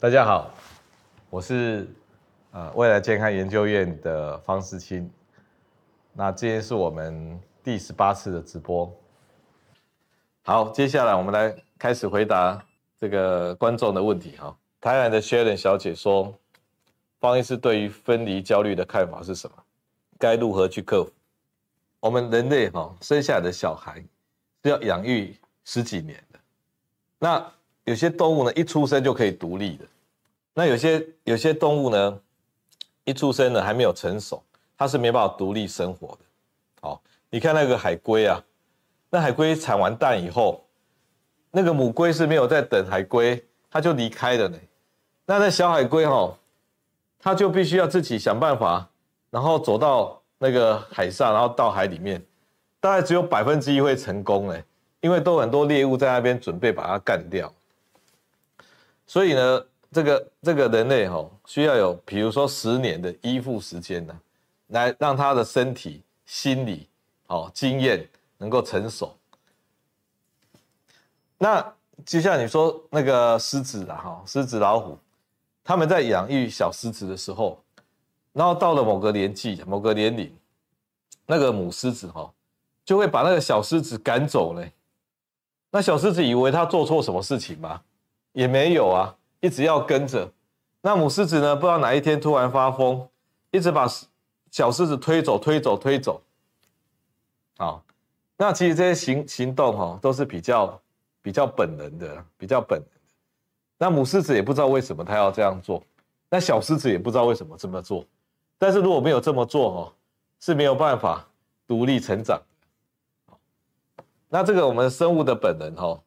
大家好，我是呃未来健康研究院的方识钦。那今天是我们第十八次的直播。好，接下来我们来开始回答这个观众的问题哈。台湾的 Sharon 小姐说，方医师对于分离焦虑的看法是什么？该如何去克服？我们人类哈生下来的小孩是要养育十几年的，那。有些动物呢，一出生就可以独立的。那有些有些动物呢，一出生呢还没有成熟，它是没办法独立生活的。好，你看那个海龟啊，那海龟产完蛋以后，那个母龟是没有在等海龟，它就离开了呢。那那小海龟哈，它就必须要自己想办法，然后走到那个海上，然后到海里面，大概只有百分之一会成功呢，因为都很多猎物在那边准备把它干掉。所以呢，这个这个人类哈，需要有比如说十年的依附时间呢，来让他的身体、心理、哦经验能够成熟。那就像你说那个狮子啊，哈，狮子、老虎，他们在养育小狮子的时候，然后到了某个年纪、某个年龄，那个母狮子哈，就会把那个小狮子赶走嘞。那小狮子以为他做错什么事情吗？也没有啊，一直要跟着。那母狮子呢？不知道哪一天突然发疯，一直把小狮子推走、推走、推走。好，那其实这些行行动哈，都是比较比较本能的，比较本能的。那母狮子也不知道为什么它要这样做，那小狮子也不知道为什么这么做。但是如果没有这么做哈，是没有办法独立成长。那这个我们生物的本能哈。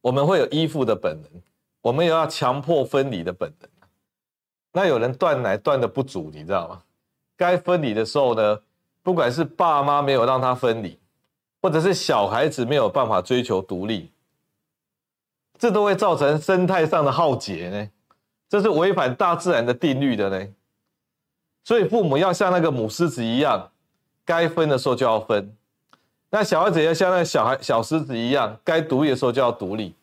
我们会有依附的本能，我们也要强迫分离的本能。那有人断奶断的不足，你知道吗？该分离的时候呢，不管是爸妈没有让他分离，或者是小孩子没有办法追求独立，这都会造成生态上的浩劫呢。这是违反大自然的定律的呢。所以父母要像那个母狮子一样，该分的时候就要分。那小孩子要像那个小孩小狮子一样，该独立的时候就要独立。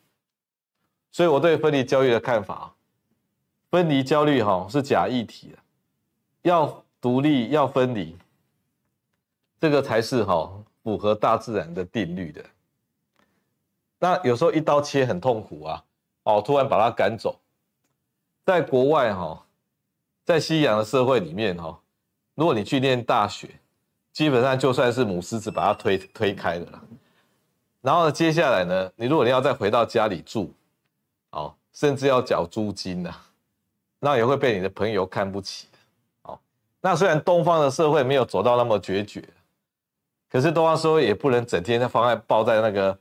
所以我对分离焦虑的看法，分离焦虑哈是假议题，要独立要分离，这个才是哈符合大自然的定律的。那有时候一刀切很痛苦啊，哦，突然把它赶走，在国外哈，在西洋的社会里面哈，如果你去念大学。基本上就算是母狮子把它推推开了，然后，接下来呢，你如果你要再回到家里住，甚至要缴租金呐，那也会被你的朋友看不起，哦，那虽然东方的社会没有走到那么决绝，可是东方社会也不能整天在放在抱在那个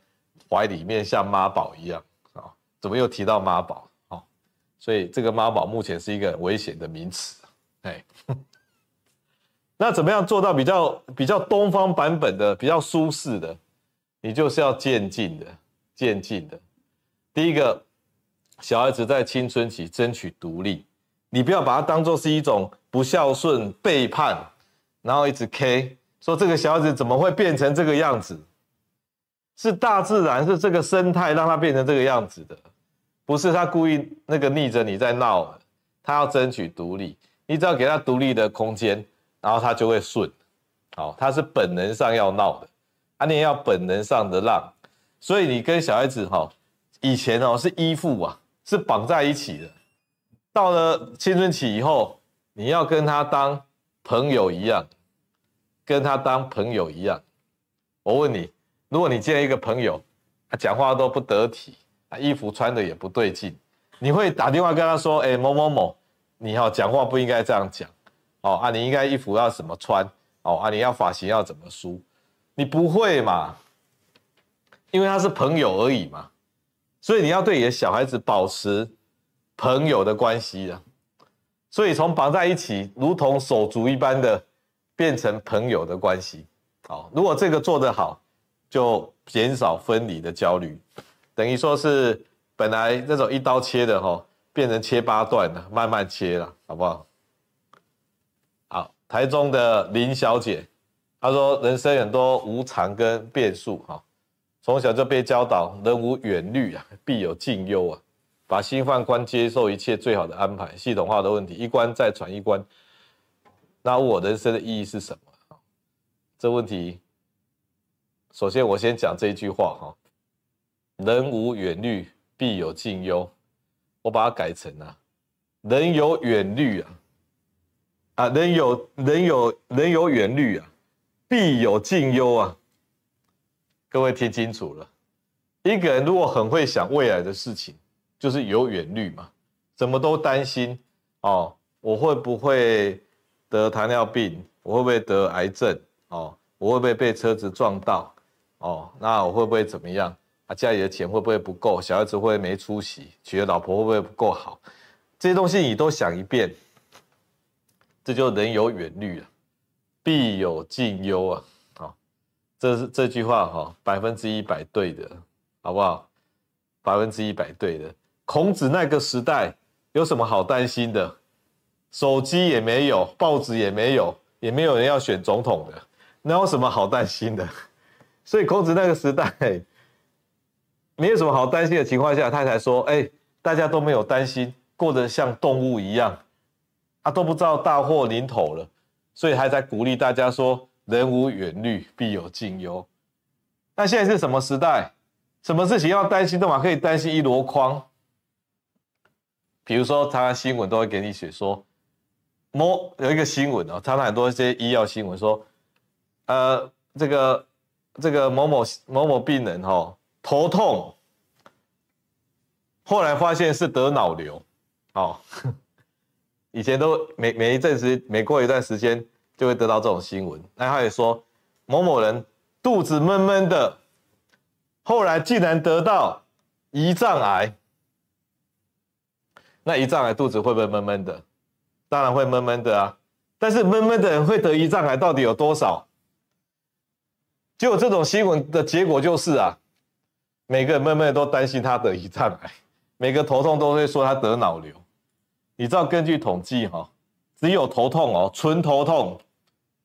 怀里面，像妈宝一样啊，怎么又提到妈宝？哦，所以这个妈宝目前是一个很危险的名词，哎。那怎么样做到比较比较东方版本的比较舒适的？你就是要渐进的，渐进的。第一个，小孩子在青春期争取独立，你不要把它当做是一种不孝顺、背叛，然后一直 K 说这个小孩子怎么会变成这个样子？是大自然，是这个生态让他变成这个样子的，不是他故意那个逆着你在闹，他要争取独立，你只要给他独立的空间。然后他就会顺，好，他是本能上要闹的，啊，你也要本能上的让，所以你跟小孩子哈，以前哦是依附啊，是绑在一起的，到了青春期以后，你要跟他当朋友一样，跟他当朋友一样。我问你，如果你见一个朋友，他讲话都不得体，啊，衣服穿的也不对劲，你会打电话跟他说，哎，某某某，你好，讲话不应该这样讲。哦啊，你应该衣服要怎么穿？哦啊，你要发型要怎么梳？你不会嘛？因为他是朋友而已嘛，所以你要对你的小孩子保持朋友的关系啊。所以从绑在一起，如同手足一般的，变成朋友的关系。好，如果这个做得好，就减少分离的焦虑，等于说是本来那种一刀切的哈，变成切八段了，慢慢切了，好不好？台中的林小姐，她说：“人生很多无常跟变数，哈，从小就被教导，人无远虑啊，必有近忧啊。把心放宽，接受一切最好的安排，系统化的问题，一关再传一关。那我人生的意义是什么？这问题，首先我先讲这一句话哈：人无远虑，必有近忧。我把它改成啊，人有远虑啊，啊，人有人有人有远虑啊，必有近忧啊。各位听清楚了，一个人如果很会想未来的事情，就是有远虑嘛，什么都担心哦，我会不会得糖尿病？我会不会得癌症？哦，我会不会被车子撞到？哦，那我会不会怎么样？啊，家里的钱会不会不够？小孩子会没出息？娶的老婆会不会不够好？这些东西你都想一遍，这就人有远虑啊，必有近忧啊。这是这句话哈，百分之一百对的，好不好？百分之一百对的。孔子那个时代有什么好担心的？手机也没有，报纸也没有，也没有人要选总统的，那有什么好担心的？所以孔子那个时代没有什么好担心的情况下，他才说：“哎，大家都没有担心，过得像动物一样，啊，都不知道大祸临头了。”所以还在鼓励大家说。人无远虑，必有近忧。那现在是什么时代？什么事情要担心的嘛可以担心一箩筐。比如说，常常新闻都会给你写说，某有一个新闻哦，常常很多一些医药新闻说，呃，这个这个某某某某病人哦，头痛，后来发现是得脑瘤，哦，以前都每每一阵时，每过一段时间。就会得到这种新闻。那他也说，某某人肚子闷闷的，后来竟然得到胰脏癌。那胰脏癌肚子会不会闷闷的？当然会闷闷的啊。但是闷闷的人会得胰脏癌到底有多少？就这种新闻的结果就是啊，每个人闷闷的都担心他得胰脏癌，每个头痛都会说他得脑瘤。你知道根据统计哈，只有头痛哦，纯头痛。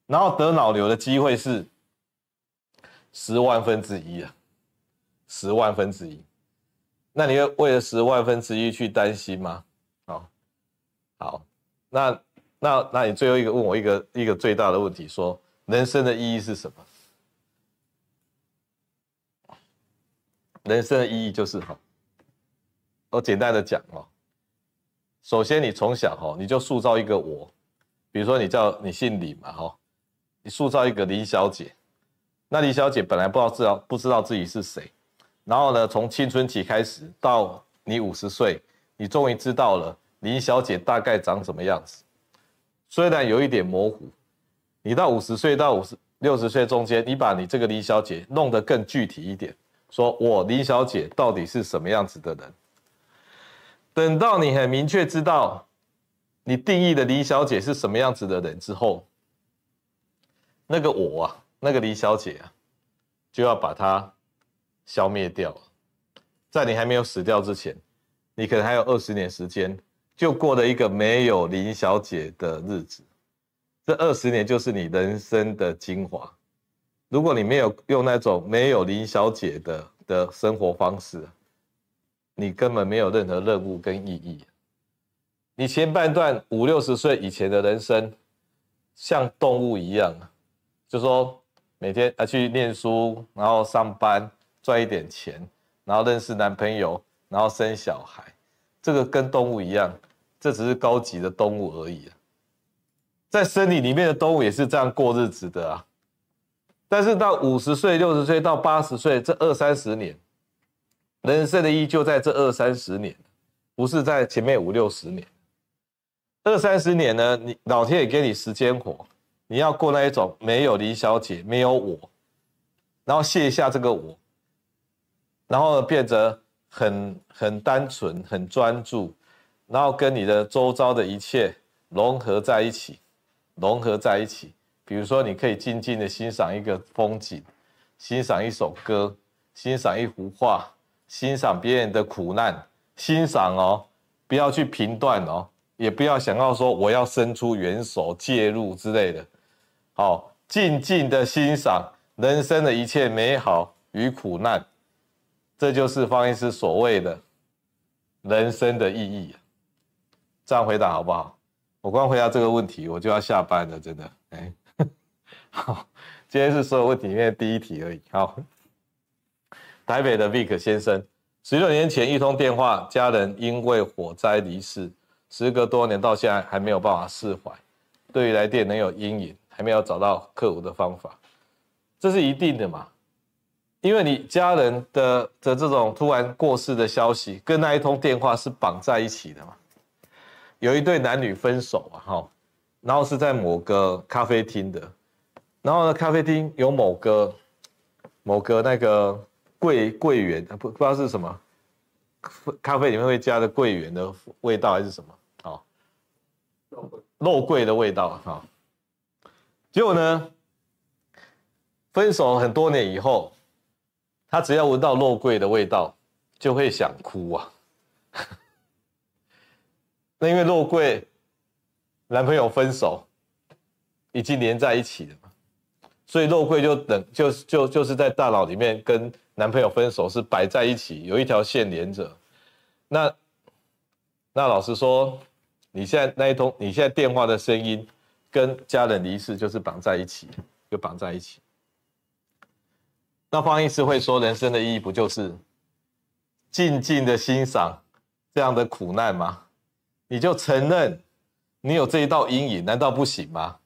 然后得脑瘤的机会是十万分之一啊，十万分之一。那你会为了十万分之一去担心吗？好，好，那那那你最后一个问我一个一个最大的问题，说人生的意义是什么？人生的意义就是哈，我简单的讲哦，首先你从小哈你就塑造一个我，比如说你叫你姓李嘛哈。你塑造一个林小姐，那林小姐本来不知道知道不知道自己是谁，然后呢，从青春期开始到你五十岁，你终于知道了林小姐大概长什么样子，虽然有一点模糊。你到五十岁到五十六十岁中间，你把你这个林小姐弄得更具体一点，说我林小姐到底是什么样子的人。等到你很明确知道你定义的林小姐是什么样子的人之后。那个我啊，那个李小姐啊，就要把它消灭掉。在你还没有死掉之前，你可能还有二十年时间，就过了一个没有林小姐的日子。这二十年就是你人生的精华。如果你没有用那种没有林小姐的的生活方式，你根本没有任何任务跟意义。你前半段五六十岁以前的人生，像动物一样。就说每天啊去念书，然后上班赚一点钱，然后认识男朋友，然后生小孩，这个跟动物一样，这只是高级的动物而已。在森林里面的动物也是这样过日子的啊。但是到五十岁、六十岁到八十岁这二三十年，人生的意义就在这二三十年，不是在前面五六十年。二三十年呢，你老天爷给你时间活。你要过那一种没有李小姐，没有我，然后卸下这个我，然后变得很很单纯、很专注，然后跟你的周遭的一切融合在一起，融合在一起。比如说，你可以静静的欣赏一个风景，欣赏一首歌，欣赏一幅画，欣赏别人的苦难，欣赏哦，不要去评断哦，也不要想要说我要伸出援手介入之类的。好，静静的欣赏人生的一切美好与苦难，这就是方医师所谓的人生的意义。这样回答好不好？我光回答这个问题，我就要下班了，真的。哎，好，今天是所有问题里面的第一题而已。好，台北的 Vic 先生，十六年前一通电话，家人因为火灾离世，时隔多年到现在还没有办法释怀，对于来电能有阴影，还没有找到克服的方法，这是一定的嘛？因为你家人的的这种突然过世的消息，跟那一通电话是绑在一起的嘛？有一对男女分手啊，哈，然后是在某个咖啡厅的，然后呢，咖啡厅有某个某个那个柜柜员，不不知道是什么，咖啡里面会加的柜员的味道还是什么？哦，肉桂的味道，哈。结果呢，分手很多年以后，他只要闻到肉桂的味道，就会想哭啊。那因为肉桂，男朋友分手，已经连在一起了嘛，所以肉桂就等就就就是在大脑里面跟男朋友分手是摆在一起，有一条线连着。那那老实说，你现在那一通你现在电话的声音跟家人离世就是绑在一起，就绑在一起。那方医师会说，人生的意义不就是静静的欣赏这样的苦难吗？你就承认你有这一道阴影，难道不行吗？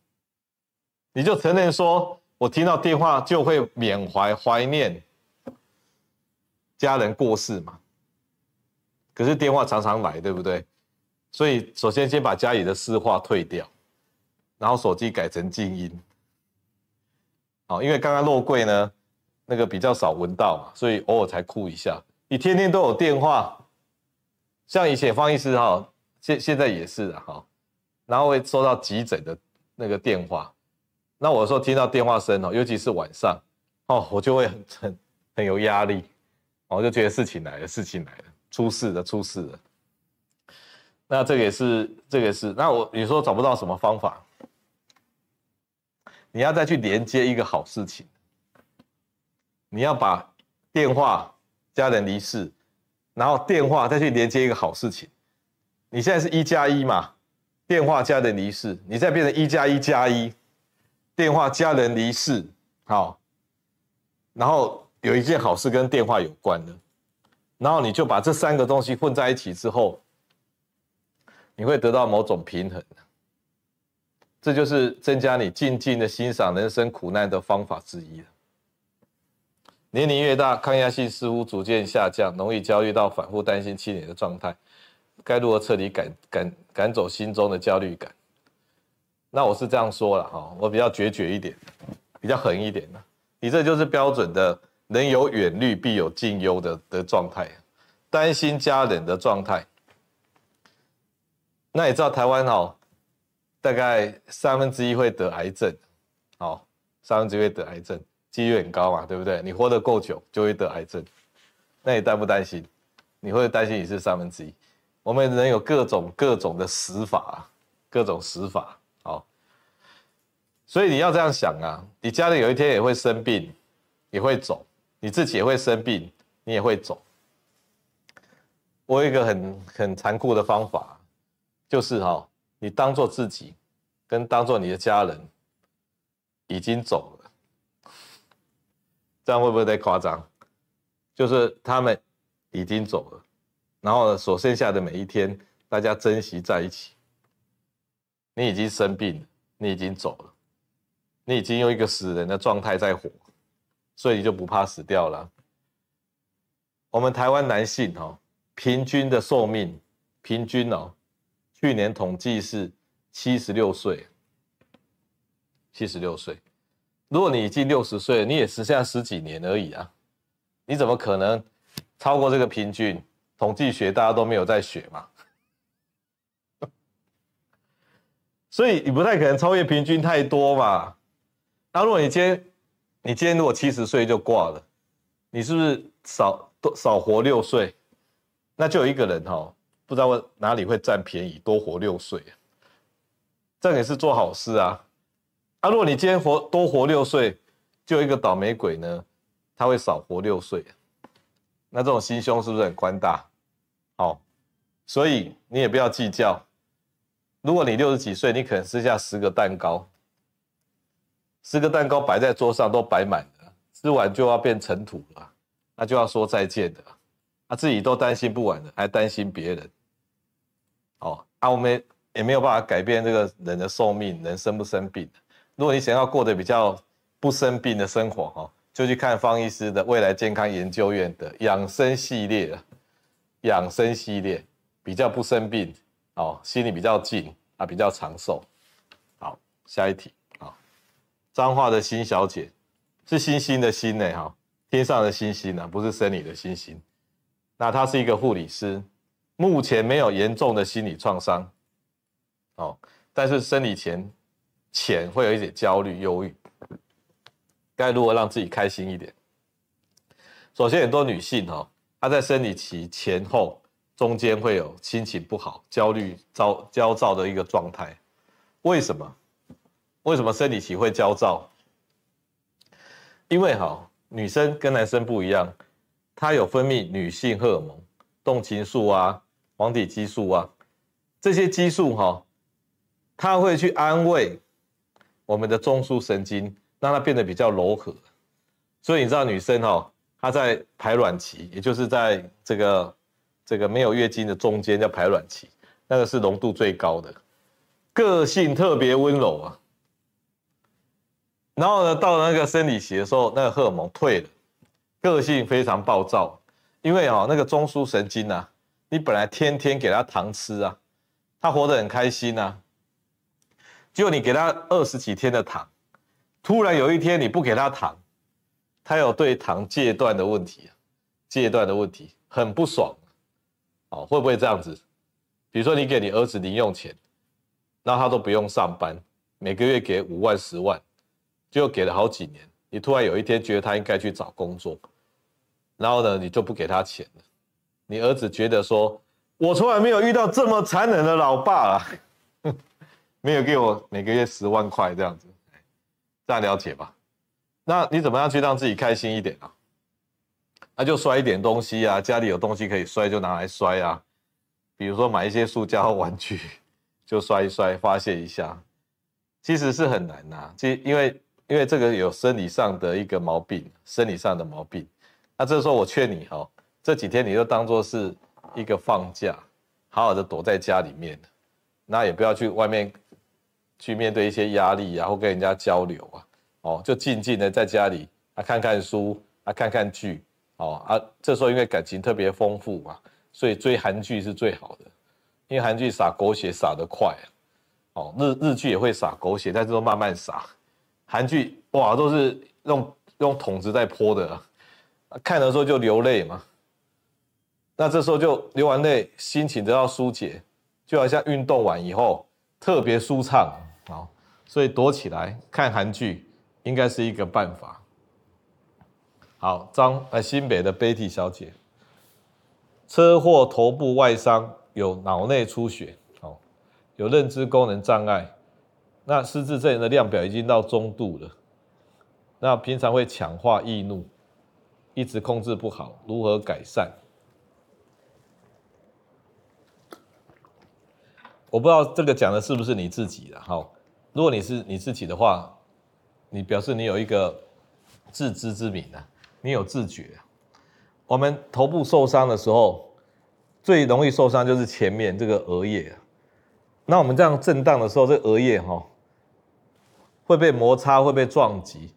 你就承认说，我听到电话就会缅怀怀念家人过世嘛。可是电话常常来，对不对？所以首先先把家里的私话退掉，然后手机改成静音。好，因为刚刚肉桂呢，那个比较少闻到嘛，所以偶尔才哭一下。你天天都有电话，像以前方医师哈。现现在也是的哈，然后会收到急诊的那个电话，那我说听到电话声哦，尤其是晚上哦，我就会很很很有压力，我就觉得事情来了，事情来了，出事了，出事了。那这个也是，这个也是。那我你说找不到什么方法，你要再去连接一个好事情，你要把电话家人离世，然后电话再去连接一个好事情。你现在是一加一嘛？电话家人离世，你再变成一加一加一，电话家人离世，好，然后有一件好事跟电话有关的，然后你就把这三个东西混在一起之后，你会得到某种平衡，这就是增加你静静的欣赏人生苦难的方法之一。年龄越大，抗压性似乎逐渐下降，容易焦虑到反复担心气馁的状态。该如何彻底赶赶赶走心中的焦虑感？那我是这样说了哈，我比较决绝一点，比较狠一点的。你这就是标准的“人有远虑，必有近忧”的的状态，担心家人的状态。那你知道台湾哦，大概三分之一会得癌症，好，三分之一会得癌症，几率很高嘛，对不对？你活得够久就会得癌症，那你担不担心？你会担心你是三分之一？我们人有各种各种的死法，各种死法，好，所以你要这样想啊，你家里有一天也会生病，也会走，你自己也会生病，你也会走。我有一个很很残酷的方法，就是哈，你当做自己，跟当做你的家人已经走了，这样会不会太夸张？就是他们已经走了。然后，所剩下的每一天，大家珍惜在一起。你已经生病了，你已经走了，你已经用一个死人的状态在活，所以你就不怕死掉了。我们台湾男性哦，平均的寿命，平均哦，去年统计是七十六岁，七十六岁。如果你已经六十岁，你也剩下十几年而已啊，你怎么可能超过这个平均？统计学大家都没有在学嘛，所以你不太可能超越平均太多嘛。那如果你今天，你今天如果七十岁就挂了，你是不是少多少活六岁？那就有一个人哈，不知道哪里会占便宜，多活六岁，这也是做好事啊。啊，如果你今天活多活六岁，就一个倒霉鬼呢，他会少活六岁。那这种心胸是不是很宽大？好，所以你也不要计较。如果你六十几岁，你可能吃下十个蛋糕，十个蛋糕摆在桌上都摆满了，吃完就要变尘土了，那就要说再见的。他自己都担心不完的，还担心别人。哦，啊，我们也没有办法改变这个人的寿命，人生不生病。如果你想要过得比较不生病的生活，哈，就去看方医师的未来健康研究院的养生系列，养生系列比较不生病，哦，心里比较静啊，比较长寿。好，下一题啊，彰化的辛小姐是星星的星呢，哈，天上的星星呢，不是生理的星星。那她是一个护理师，目前没有严重的心理创伤，哦，但是生理前前会有一点焦虑、忧郁，该如何让自己开心一点？首先，很多女性哦，她在生理期前后中间会有心情不好、焦虑、焦焦躁的一个状态。为什么？为什么生理期会焦躁？因为哈，女生跟男生不一样。它有分泌女性荷尔蒙，动情素啊、黄体激素啊，这些激素哈，它会去安慰我们的中枢神经，让它变得比较柔和。所以你知道女生哈，她在排卵期，也就是在这个这个没有月经的中间叫排卵期，那个是浓度最高的，个性特别温柔啊。然后呢，到了那个生理期的时候，那个荷尔蒙退了。个性非常暴躁，因为哦，那个中枢神经啊，你本来天天给他糖吃啊，他活得很开心呐。结果你给他二十几天的糖，突然有一天你不给他糖，他有对糖戒断的问题，戒断的问题很不爽，哦，会不会这样子？比如说你给你儿子零用钱，那他都不用上班，每个月给五万十万，就给了好几年。你突然有一天觉得他应该去找工作，然后呢，你就不给他钱了。你儿子觉得说：“我从来没有遇到这么残忍的老爸啊，没有给我每个月十万块这样子，这样了解吧？那你怎么样去让自己开心一点啊？那就摔一点东西啊，家里有东西可以摔就拿来摔啊，比如说买一些塑胶玩具，就摔一摔发泄一下。其实是很难呐，其因为。因为这个有生理上的一个毛病，生理上的毛病。那这时候我劝你哈，这几天你就当做是一个放假，好好的躲在家里面，那也不要去外面去面对一些压力啊，或跟人家交流啊，哦，就静静的在家里啊看看书啊看看剧，哦啊，这时候因为感情特别丰富嘛，所以追韩剧是最好的，因为韩剧撒狗血撒得快啊，哦，日日剧也会撒狗血，但是都慢慢撒。韩剧哇，都是用用桶子在泼的，看的时候就流泪嘛。那这时候就流完泪，心情得到疏解，就好像运动完以后特别舒畅啊。所以躲起来看韩剧应该是一个办法。好，张呃新北的 Betty 小姐，车祸头部外伤，有脑内出血，哦，有认知功能障碍。那失智症的量表已经到中度了，那平常会强化易怒，一直控制不好，如何改善？我不知道这个讲的是不是你自己的，哈，如果你是你自己的话，你表示你有一个自知之明啊，你有自觉。我们头部受伤的时候，最容易受伤就是前面这个额叶，那我们这样震荡的时候，这额叶哈。会被摩擦，会被撞击，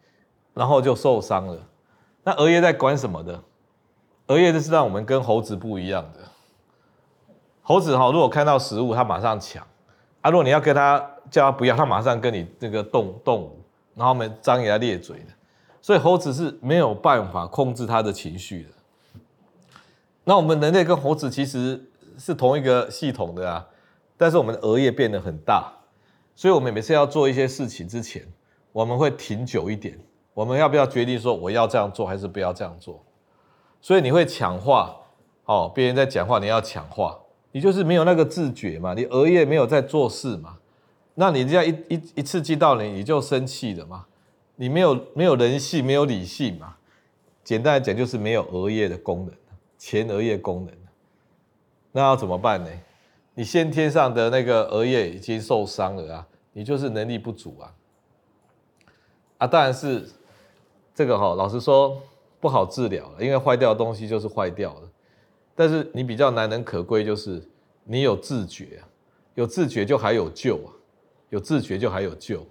然后就受伤了。那额叶在管什么的？额叶就是让我们跟猴子不一样的。猴子哈，如果看到食物，它马上抢；啊，如果你要跟它叫它不要，它马上跟你那个动动武，然后我们张牙咧嘴的。所以猴子是没有办法控制它的情绪的。那我们人类跟猴子其实是同一个系统的啊，但是我们的额叶变得很大。所以，我们每次要做一些事情之前，我们会停久一点。我们要不要决定说我要这样做，还是不要这样做？所以你会抢话，哦，别人在讲话，你要抢话，你就是没有那个自觉嘛，你额叶没有在做事嘛，那你这样一一一刺激到你，你就生气了嘛，你没有没有人性，没有理性嘛。简单来讲，就是没有额叶的功能，前额叶功能。那要怎么办呢？你先天上的那个额叶已经受伤了啊，你就是能力不足啊。啊，当然是这个哈，老实说不好治疗了，因为坏掉的东西就是坏掉了。但是你比较难能可贵就是你有自觉啊，有自觉就还有救啊，有自觉就还有救。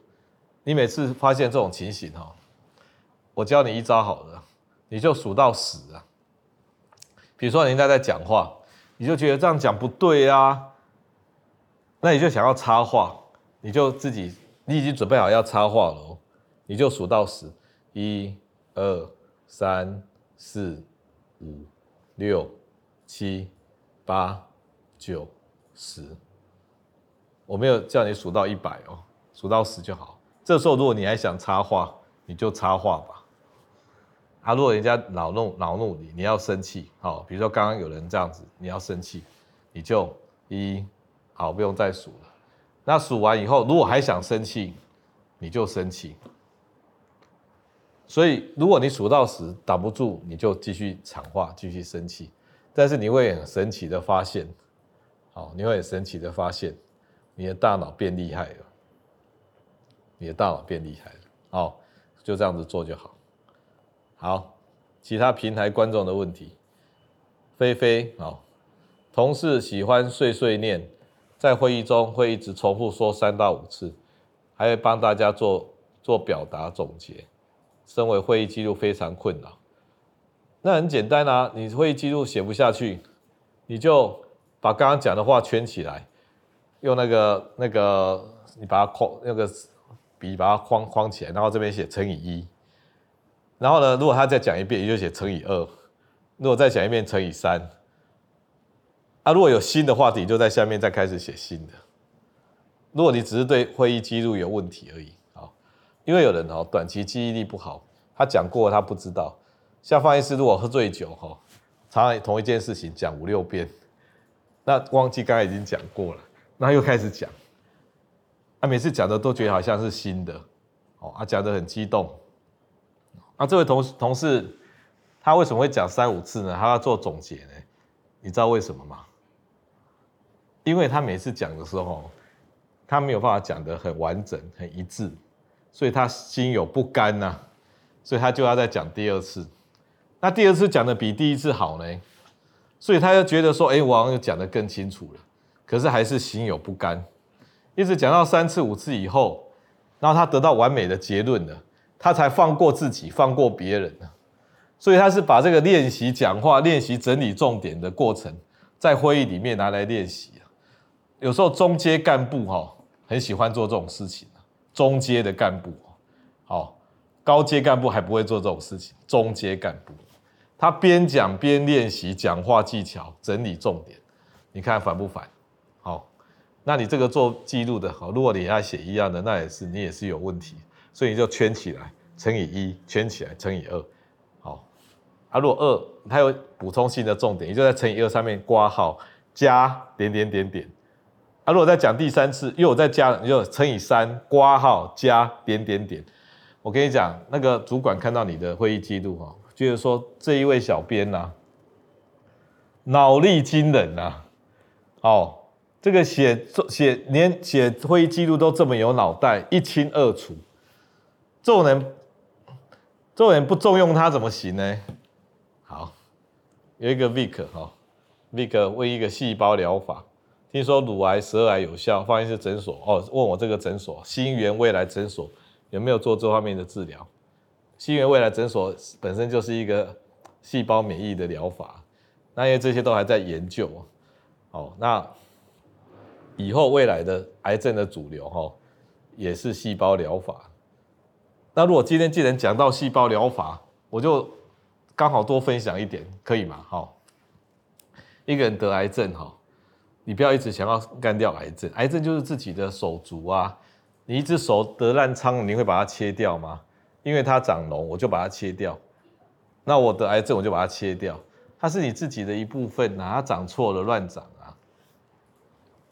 你每次发现这种情形哈，我教你一招好了，你就数到十啊。比如说人家在讲话，你就觉得这样讲不对啊。那你就想要插话，你就自己，你已经准备好要插话了，你就数到十，一、二、三、四、五、六、七、八、九、十。我没有叫你数到一百哦，数到十就好。这时候如果你还想插话，你就插话吧。啊，如果人家恼怒恼怒你，你要生气，好，比如说刚刚有人这样子，你要生气，你就一。好，不用再数了。那数完以后，如果还想生气，你就生气。所以，如果你数到十挡不住，你就继续抢话，继续生气。但是你会很神奇的发现，好，你会很神奇的发现，你的大脑变厉害了。你的大脑变厉害了。好，就这样子做就好。好，其他平台观众的问题，菲菲，好，同事喜欢碎碎念。在会议中会一直重复说三到五次，还会帮大家做做表达总结。身为会议记录非常困扰。那很简单啊，你会议记录写不下去，你就把刚刚讲的话圈起来，用那个那个你把它框那个笔把它框框起来，然后这边写乘以一。然后呢，如果他再讲一遍，你就写乘以二；如果再讲一遍，乘以三。啊，如果有新的话题，就在下面再开始写新的。如果你只是对会议记录有问题而已，好，因为有人哦短期记忆力不好，他讲过他不知道。像范医师如果喝醉酒哈，常常同一件事情讲五六遍，那忘记刚才已经讲过了，那又开始讲，他每次讲的都觉得好像是新的，哦，啊讲的很激动。啊，这位同同事他为什么会讲三五次呢？他要做总结呢？你知道为什么吗？因为他每次讲的时候，他没有办法讲得很完整、很一致，所以他心有不甘呐，所以他就要再讲第二次。那第二次讲的比第一次好呢，所以他就觉得说：“哎，我好像讲得更清楚了。”可是还是心有不甘，一直讲到三次、五次以后，然后他得到完美的结论了，他才放过自己，放过别人。所以他是把这个练习讲话、练习整理重点的过程，在会议里面拿来练习。有时候中阶干部哈很喜欢做这种事情，中阶的干部，好，高阶干部还不会做这种事情。中阶干部，他边讲边练习讲话技巧，整理重点，你看烦不烦？好，那你这个做记录的，好，如果你要写一样的，那也是你也是有问题，所以你就圈起来，乘以一，圈起来，乘以二，好，啊，如果二它有补充性的重点，你就在乘以二上面括号加点点点点。啊，如果再讲第三次，又有再加，你就乘以三，括号加点点点。我跟你讲，那个主管看到你的会议记录哈，比如说这一位小编呐、啊，脑力惊人呐、啊，哦，这个写写连写会议记录都这么有脑袋，一清二楚。这种人，这种人不重用他怎么行呢？好，有一个 Vic 哈，Vic 问一个细胞疗法。听说乳癌、舌癌有效，放一些诊所哦，问我这个诊所新源未来诊所有没有做这方面的治疗？新源未来诊所本身就是一个细胞免疫的疗法，那因为这些都还在研究，哦，那以后未来的癌症的主流哈也是细胞疗法。那如果今天既然讲到细胞疗法，我就刚好多分享一点，可以吗？好，一个人得癌症哈。你不要一直想要干掉癌症，癌症就是自己的手足啊。你一只手得烂疮，你会把它切掉吗？因为它长脓，我就把它切掉。那我得癌症，我就把它切掉。它是你自己的一部分啊，它长错了乱长啊。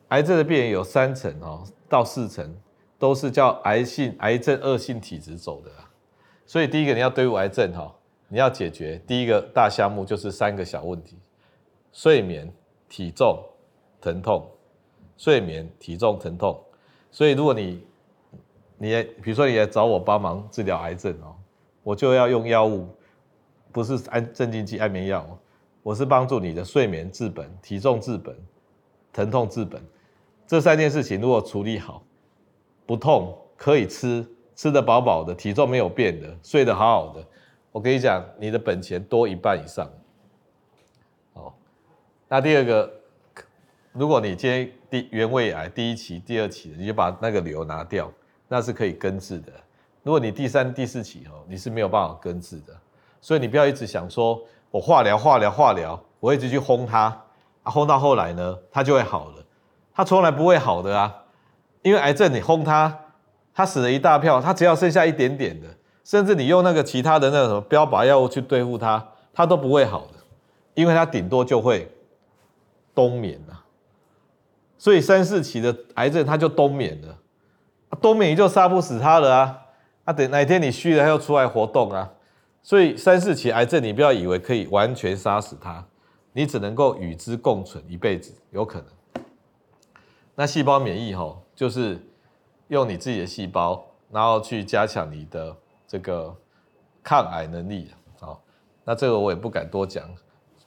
癌症的病人有三成哦，到四成都是叫癌性癌症恶性体质走的。所以第一个你要对付癌症哈，你要解决第一个大项目就是三个小问题：睡眠。体重、疼痛、睡眠、体重、疼痛。所以如果你你比如说你来找我帮忙治疗癌症哦，我就要用药物，不是安镇静剂、安眠药，我是帮助你的睡眠治本、体重治本、疼痛治本。这三件事情如果处理好，不痛可以吃，吃得饱饱的，体重没有变的，睡得好好的，我跟你讲，你的本钱多一半以上。哦，那第二个，如果你今天第原位癌第一期、第二期，你就把那个瘤拿掉，那是可以根治的。如果你第三、第四期哦，你是没有办法根治的。所以你不要一直想说我化疗、化疗、化疗，我一直去轰它，啊，轰到后来呢，它就会好了。它从来不会好的啊，因为癌症你轰它，它死了一大票，它只要剩下一点点的，甚至你用那个其他的那个什么标靶药物去对付它，它都不会好的，因为它顶多就会冬眠了。所以三四期的癌症它就冬眠了，冬眠你就杀不死它了啊，啊等哪天你虚了它又出来活动啊，所以三四期癌症你不要以为可以完全杀死它，你只能够与之共存一辈子，有可能。那细胞免疫吼，就是用你自己的细胞，然后去加强你的这个抗癌能力。好，那这个我也不敢多讲。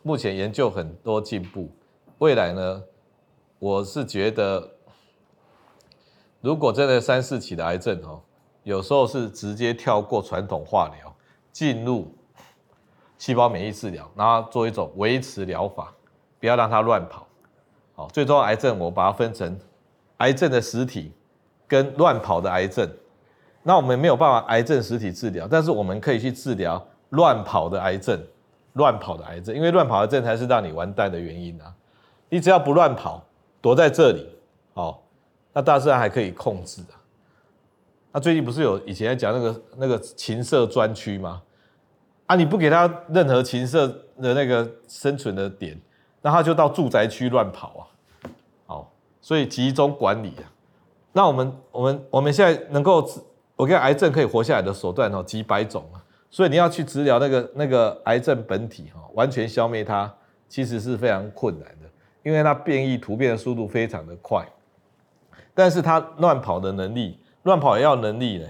目前研究很多进步，未来呢，我是觉得，如果真的三四期的癌症哦，有时候是直接跳过传统化疗，进入细胞免疫治疗，然后做一种维持疗法，不要让它乱跑。好，最终癌症我把它分成癌症的实体跟乱跑的癌症。那我们没有办法癌症实体治疗，但是我们可以去治疗乱跑的癌症。乱跑的癌症，因为乱跑的症才是让你完蛋的原因啊！你只要不乱跑，躲在这里，哦，那大自然还可以控制的。那最近不是有以前在讲那个那个禽舍专区吗？啊，你不给他任何禽舍的那个生存的点。那他就到住宅区乱跑啊，好，所以集中管理啊。那我们我们我们现在能够，我跟癌症可以活下来的手段哦，几百种啊。所以你要去治疗那个那个癌症本体哈，完全消灭它，其实是非常困难的，因为它变异突变的速度非常的快。但是它乱跑的能力，乱跑也要能力呢，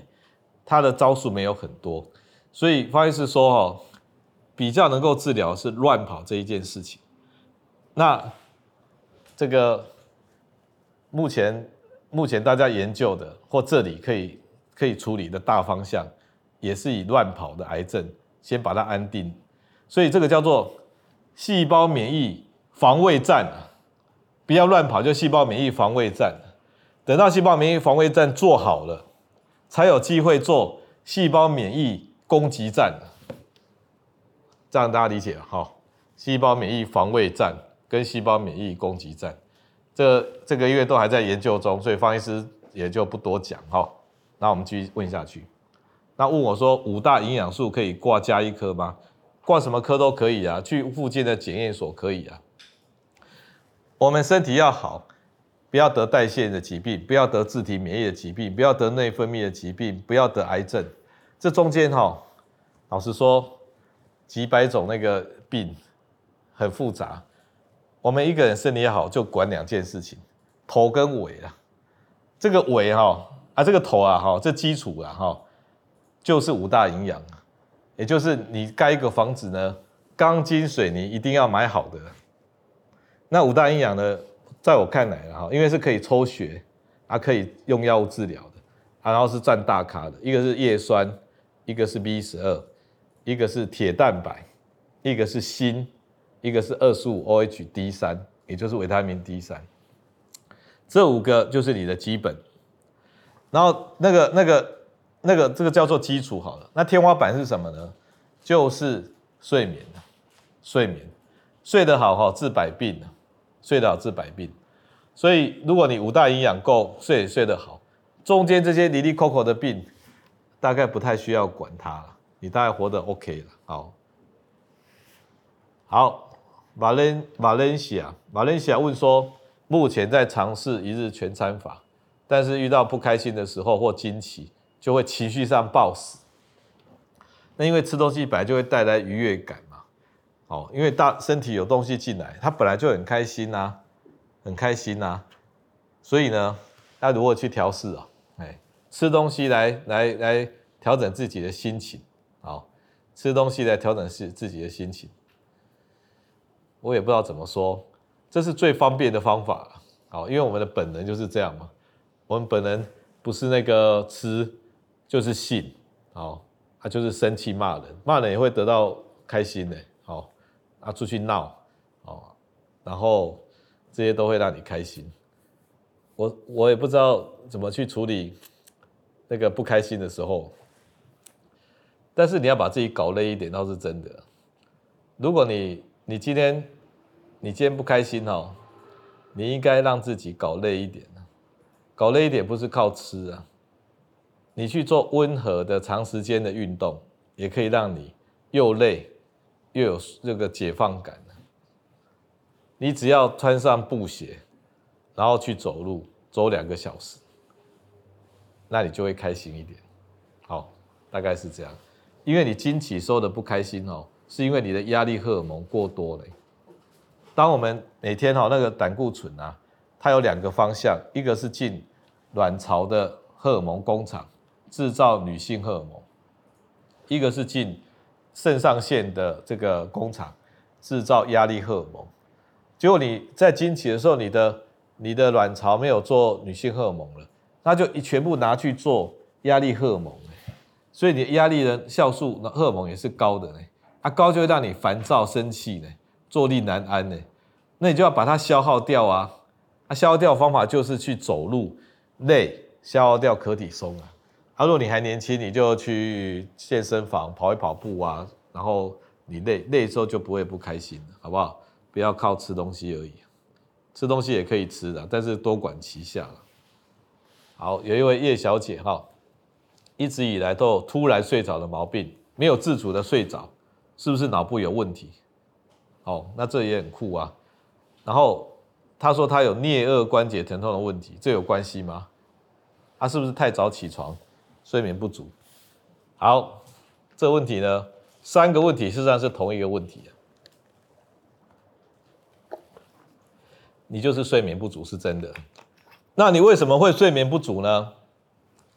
它的招数没有很多。所以方医师说哈，比较能够治疗是乱跑这一件事情。那这个目前目前大家研究的或这里可以可以处理的大方向，也是以乱跑的癌症先把它安定，所以这个叫做细胞免疫防卫战啊，不要乱跑，就细胞免疫防卫战。等到细胞免疫防卫战做好了，才有机会做细胞免疫攻击战。这样大家理解哈？细胞免疫防卫战。跟细胞免疫攻击战，这这个月都还在研究中，所以方医师也就不多讲哈。那我们继续问下去。那问我说，五大营养素可以挂加一科吗？挂什么科都可以啊，去附近的检验所可以啊。我们身体要好，不要得代谢的疾病，不要得自体免疫的疾病，不要得内分泌的疾病，不要得癌症。这中间哈，老实说，几百种那个病很复杂。我们一个人身体好，就管两件事情，头跟尾啊。这个尾哈啊，这个头啊哈，这基础啊哈，就是五大营养，也就是你盖一个房子呢，钢筋水泥一定要买好的。那五大营养呢，在我看来了哈，因为是可以抽血啊，可以用药物治疗的，然后是占大咖的，一个是叶酸，一个是 B 十二，一个是铁蛋白，一个是锌。一个是二十五 OH D 三，也就是维他命 D 三，这五个就是你的基本。然后那个、那个、那个，这个叫做基础好了。那天花板是什么呢？就是睡眠，睡眠，睡得好哈，治百病，睡得好治百病。所以如果你五大营养够，睡也睡得好，中间这些哩哩抠抠的病，大概不太需要管它了，你大概活得 OK 了。好，好。马伦马伦西亚马伦西亚问说：目前在尝试一日全餐法，但是遇到不开心的时候或惊奇，就会情绪上暴死。那因为吃东西本来就会带来愉悦感哦，因为大身体有东西进来，他本来就很开心呐，很开心呐，所以呢，他如何去调试啊？哎，吃东西来来来调整自己的心情，好，吃东西来调整自自己的心情。我也不知道怎么说，这是最方便的方法，好，因为我们的本能就是这样嘛，我们本能不是那个吃，就是性，好，他就是生气骂人，骂人也会得到开心的，啊出去闹，哦，然后这些都会让你开心，我我也不知道怎么去处理那个不开心的时候，但是你要把自己搞累一点倒是真的，如果你你今天。你今天不开心哦，你应该让自己搞累一点，搞累一点不是靠吃啊，你去做温和的长时间的运动，也可以让你又累又有这个解放感。你只要穿上布鞋，然后去走路，走两个小时，那你就会开心一点。好，大概是这样，因为你经期收的不开心哦，是因为你的压力荷尔蒙过多了。当我们每天哈那个胆固醇啊，它有两个方向，一个是进卵巢的荷尔蒙工厂制造女性荷尔蒙，一个是进肾上腺的这个工厂制造压力荷尔蒙。结果你在经期的时候，你的你的卵巢没有做女性荷尔蒙了，那就一全部拿去做压力荷尔蒙，所以你压力的酵素荷尔蒙也是高的呢，啊高就会让你烦躁生气呢。坐立难安呢，那你就要把它消耗掉啊！啊，消耗掉方法就是去走路，累，消耗掉可体松啊。啊，如果你还年轻，你就去健身房跑一跑步啊，然后你累累的时候就不会不开心了，好不好？不要靠吃东西而已，吃东西也可以吃的，但是多管齐下。好，有一位叶小姐哈，一直以来都有突然睡着的毛病，没有自主的睡着，是不是脑部有问题？哦，那这也很酷啊。然后她说她有颞颌关节疼痛的问题，这有关系吗？她是不是太早起床，睡眠不足？好，这问题呢，三个问题实际上是同一个问题啊。你就是睡眠不足是真的。那你为什么会睡眠不足呢？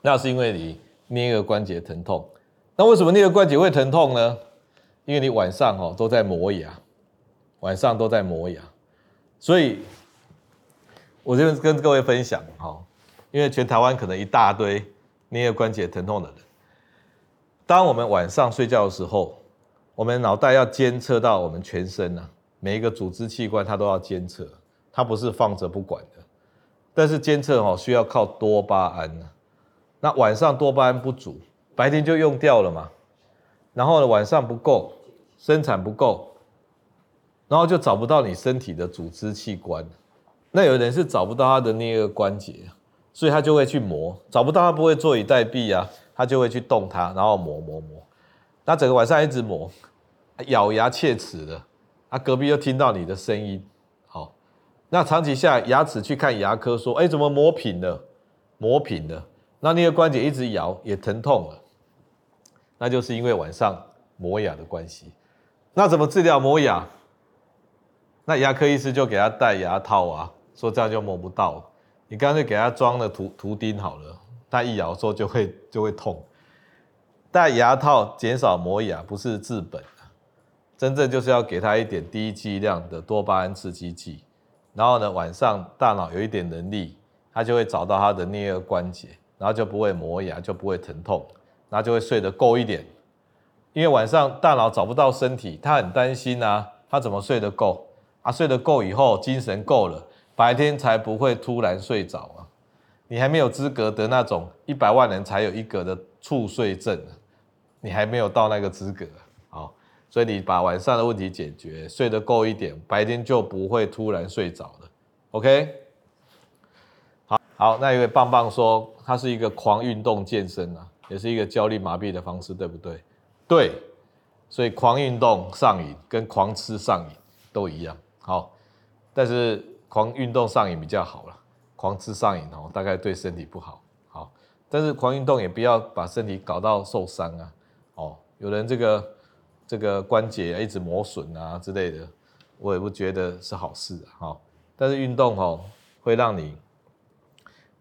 那是因为你捏个关节疼痛。那为什么捏个关节会疼痛呢？因为你晚上哦都在磨牙。晚上都在磨牙，所以我这边跟各位分享哈，因为全台湾可能一大堆颞顎关节疼痛的人，当我们晚上睡觉的时候，我们脑袋要监测到我们全身呐，每一个组织器官它都要监测，它不是放着不管的，但是监测哦需要靠多巴胺呐，那晚上多巴胺不足，白天就用掉了嘛，然后呢晚上不够，生产不够。然后就找不到你身体的组织器官，那有人是找不到他的那个关节，所以他就会去磨，找不到他不会坐以待毙啊，他就会去动它，然后磨磨磨，那整个晚上一直磨，咬牙切齿的，啊隔壁又听到你的声音，好，那长期下牙齿去看牙科说，哎怎么磨平了，磨平了，那颞顎关节一直咬也疼痛了，那就是因为晚上磨牙的关系，那怎么治疗磨牙？那牙科医师就给他戴牙套啊，说这样就磨不到。你干脆给他装了图图钉好了，他一咬之后就会就会痛。戴牙套减少磨牙不是治本，真正就是要给他一点低剂量的多巴胺刺激剂，然后呢晚上大脑有一点能力，他就会找到他的颞颌关节，然后就不会磨牙，就不会疼痛，然后就会睡得够一点。因为晚上大脑找不到身体，他很担心啊，他怎么睡得够？啊，睡得够以后，精神够了，白天才不会突然睡着啊。你还没有资格得那种一百万人才有一个的猝睡症，你还没有到那个资格。好，所以你把晚上的问题解决，睡得够一点，白天就不会突然睡着了。OK，好，好，那一位棒棒说，他是一个狂运动健身啊，也是一个焦虑麻痹的方式，对不对？对，所以狂运动上瘾跟狂吃上瘾都一样。好，但是狂运动上瘾比较好了，狂吃上瘾哦，大概对身体不好。好，但是狂运动也不要把身体搞到受伤啊。哦，有人这个这个关节一直磨损啊之类的，我也不觉得是好事哈。但是运动哦，会让你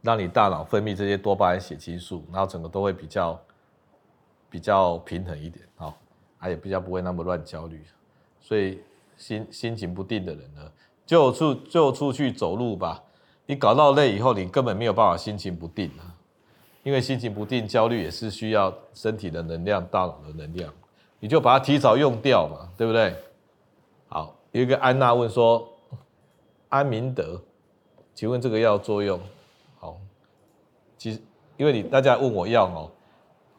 让你大脑分泌这些多巴胺、血清素，然后整个都会比较比较平衡一点，好，还也比较不会那么乱焦虑。所以心心情不定的人呢，就出就出去走路吧。你搞到累以后，你根本没有办法心情不定啊。因为心情不定、焦虑也是需要身体的能量、大脑的能量，你就把它提早用掉嘛，对不对？好，有一个安娜问说，安明德，请问这个药作用？好，其实因为你大家问我药哦，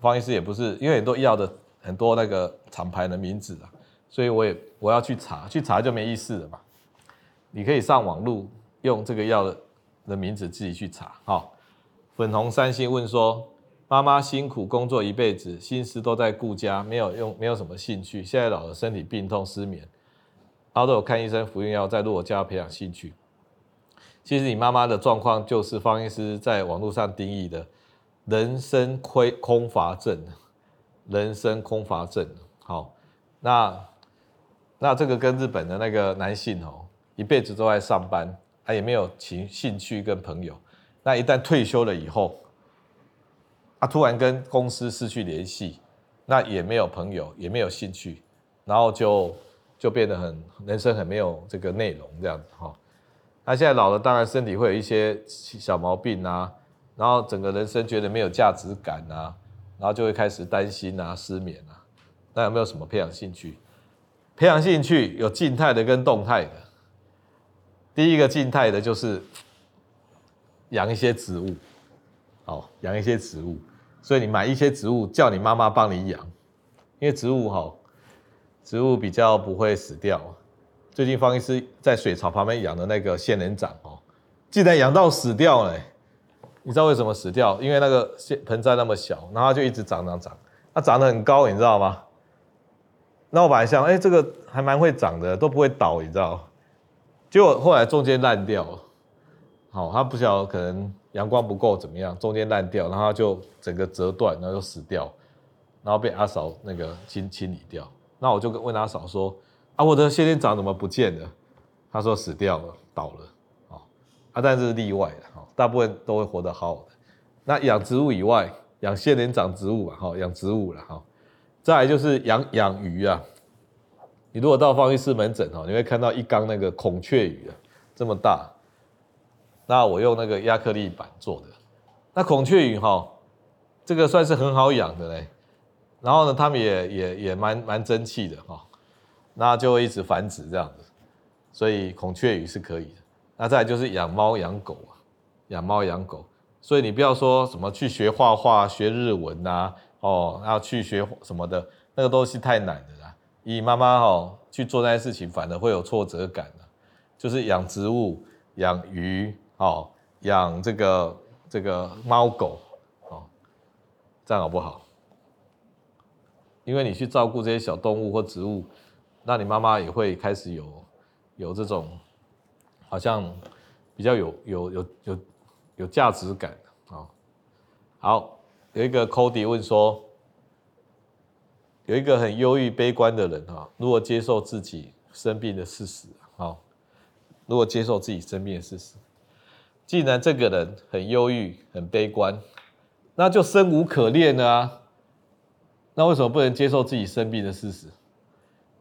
方医师也不是，因为很多药的很多那个厂牌的名字啊，所以我也我要去查，去查就没意思了嘛。你可以上网路用这个药的名字自己去查，好。粉红三星问说：“妈妈辛苦工作一辈子，心思都在顾家，没有用，没有什么兴趣。现在老了，身体病痛、失眠，然后都有看医生、服用药，在如果家培养兴趣。其实你妈妈的状况就是方医师在网络上定义的人生亏空乏症，人生空乏症。好，那那这个跟日本的那个男性哦，一辈子都在上班，他也没有情兴趣跟朋友。”那一旦退休了以后，他突然跟公司失去联系，那也没有朋友，也没有兴趣，然后就就变得很人生很没有这个内容这样子哈。他现在老了，当然身体会有一些小毛病啊，然后整个人生觉得没有价值感啊，然后就会开始担心啊、失眠啊。那有没有什么培养兴趣？培养兴趣有静态的跟动态的。第一个静态的就是。养一些植物，好，养一些植物，所以你买一些植物，叫你妈妈帮你养，因为植物哈，植物比较不会死掉。最近方医师在水槽旁边养的那个仙人掌哦，竟然养到死掉了。你知道为什么死掉？因为那个盆栽那么小，然后它就一直长长长，它长得很高，你知道吗？那我本来想，哎，这个还蛮会长的，都不会倒，你知道？结果后来中间烂掉了。好，他不晓得可能阳光不够怎么样，中间烂掉，然后他就整个折断，然后就死掉，然后被阿嫂那个清清理掉。那我就问阿嫂说：“啊，我的仙人掌怎么不见了？”他说：“死掉了，倒了。”啊，但是例外的，大部分都会活得好好的。那养植物以外，养仙人掌植物吧，哈，养植物了哈。再来就是养养鱼啊。你如果到方医师门诊哦，你会看到一缸那个孔雀鱼啊，这么大。那我用那个亚克力板做的，那孔雀鱼哈，这个算是很好养的嘞。然后呢，他们也也也蛮蛮争气的哈，那就会一直繁殖这样子，所以孔雀鱼是可以的。那再就是养猫养狗啊，养猫养狗，所以你不要说什么去学画画、学日文呐，哦，然后去学什么的，那个东西太难了。以妈妈哈去做那些事情，反而会有挫折感。就是养植物、养鱼。哦，养这个这个猫狗，哦，这样好不好？因为你去照顾这些小动物或植物，那你妈妈也会开始有有这种好像比较有有有有有价值感啊、哦。好，有一个 Cody 问说，有一个很忧郁悲观的人哈，如果接受自己生病的事实，好，如果接受自己生病的事实。既然这个人很忧郁、很悲观，那就生无可恋啊！那为什么不能接受自己生病的事实？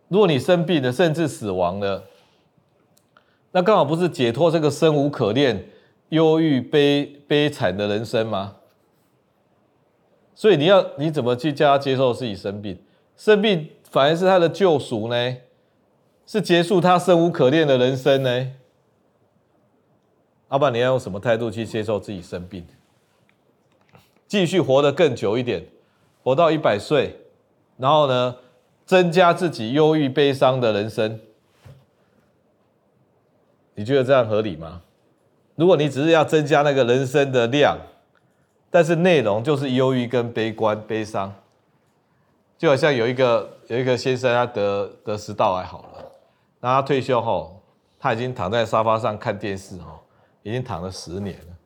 如果你生病了，甚至死亡了，那刚好不是解脱这个生无可恋、忧郁、悲悲惨的人生吗？所以你要你怎么去叫他接受自己生病？生病反而是他的救赎呢？是结束他生无可恋的人生呢？阿爸你要用什么态度去接受自己生病？继续活得更久一点，活到一百岁，然后呢，增加自己忧郁悲伤的人生，你觉得这样合理吗？如果你只是要增加那个人生的量，但是内容就是忧郁跟悲观悲伤，就好像有一个有一个先生他得得食道癌好了，那他退休后，他已经躺在沙发上看电视哦。已经躺了十年了，